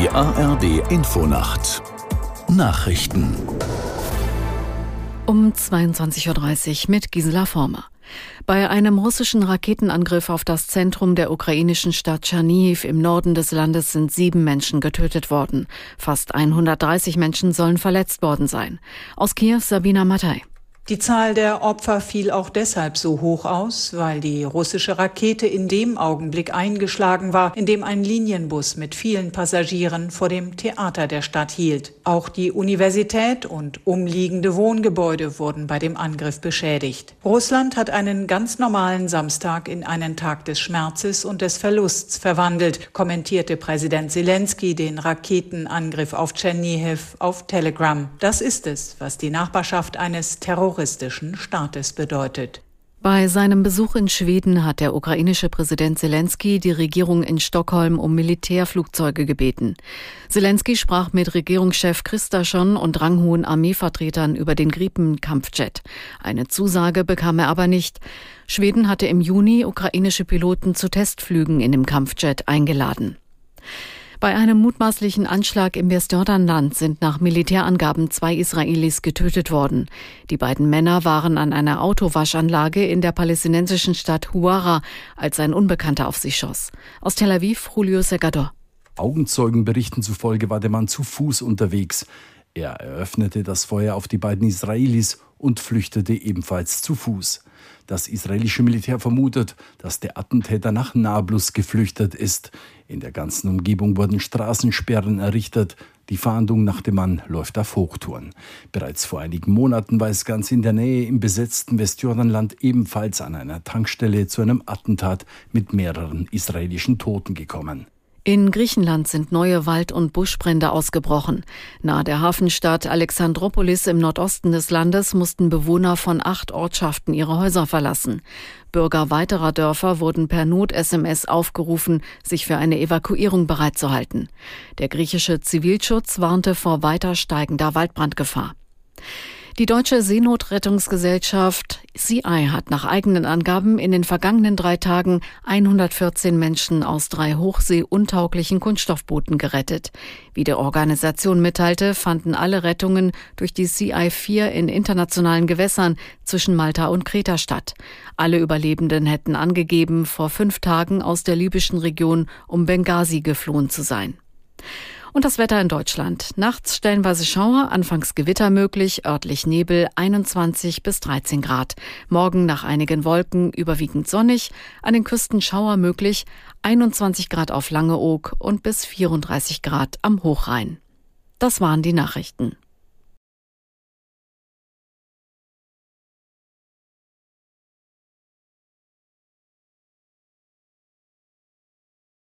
Die ARD Infonacht Nachrichten um 22.30 Uhr mit Gisela Former. Bei einem russischen Raketenangriff auf das Zentrum der ukrainischen Stadt Tschernihiv im Norden des Landes sind sieben Menschen getötet worden. Fast 130 Menschen sollen verletzt worden sein. Aus Kiew Sabina Mattei. Die Zahl der Opfer fiel auch deshalb so hoch aus, weil die russische Rakete in dem Augenblick eingeschlagen war, in dem ein Linienbus mit vielen Passagieren vor dem Theater der Stadt hielt. Auch die Universität und umliegende Wohngebäude wurden bei dem Angriff beschädigt. Russland hat einen ganz normalen Samstag in einen Tag des Schmerzes und des Verlusts verwandelt, kommentierte Präsident Zelensky den Raketenangriff auf Tschernihiv auf Telegram. Das ist es, was die Nachbarschaft eines Terroristen terroristischen Staates bedeutet. Bei seinem Besuch in Schweden hat der ukrainische Präsident Zelensky die Regierung in Stockholm um Militärflugzeuge gebeten. Zelensky sprach mit Regierungschef Christaschon und ranghohen Armeevertretern über den Gripen-Kampfjet. Eine Zusage bekam er aber nicht. Schweden hatte im Juni ukrainische Piloten zu Testflügen in dem Kampfjet eingeladen. Bei einem mutmaßlichen Anschlag im Westjordanland sind nach Militärangaben zwei Israelis getötet worden. Die beiden Männer waren an einer Autowaschanlage in der palästinensischen Stadt Huara, als ein Unbekannter auf sie schoss. Aus Tel Aviv, Julio Segador. Augenzeugenberichten zufolge war der Mann zu Fuß unterwegs. Er eröffnete das Feuer auf die beiden Israelis und flüchtete ebenfalls zu Fuß. Das israelische Militär vermutet, dass der Attentäter nach Nablus geflüchtet ist. In der ganzen Umgebung wurden Straßensperren errichtet. Die Fahndung nach dem Mann läuft auf Hochtouren. Bereits vor einigen Monaten war es ganz in der Nähe im besetzten Westjordanland ebenfalls an einer Tankstelle zu einem Attentat mit mehreren israelischen Toten gekommen. In Griechenland sind neue Wald- und Buschbrände ausgebrochen. Nahe der Hafenstadt Alexandropolis im Nordosten des Landes mussten Bewohner von acht Ortschaften ihre Häuser verlassen. Bürger weiterer Dörfer wurden per Not-SMS aufgerufen, sich für eine Evakuierung bereitzuhalten. Der griechische Zivilschutz warnte vor weiter steigender Waldbrandgefahr. Die deutsche Seenotrettungsgesellschaft CI hat nach eigenen Angaben in den vergangenen drei Tagen 114 Menschen aus drei hochseeuntauglichen Kunststoffbooten gerettet. Wie die Organisation mitteilte, fanden alle Rettungen durch die CI-4 in internationalen Gewässern zwischen Malta und Kreta statt. Alle Überlebenden hätten angegeben, vor fünf Tagen aus der libyschen Region um Benghazi geflohen zu sein. Und das Wetter in Deutschland. Nachts stellenweise Schauer, anfangs Gewitter möglich, örtlich Nebel 21 bis 13 Grad. Morgen nach einigen Wolken überwiegend sonnig, an den Küsten Schauer möglich, 21 Grad auf Langeoog und bis 34 Grad am Hochrhein. Das waren die Nachrichten.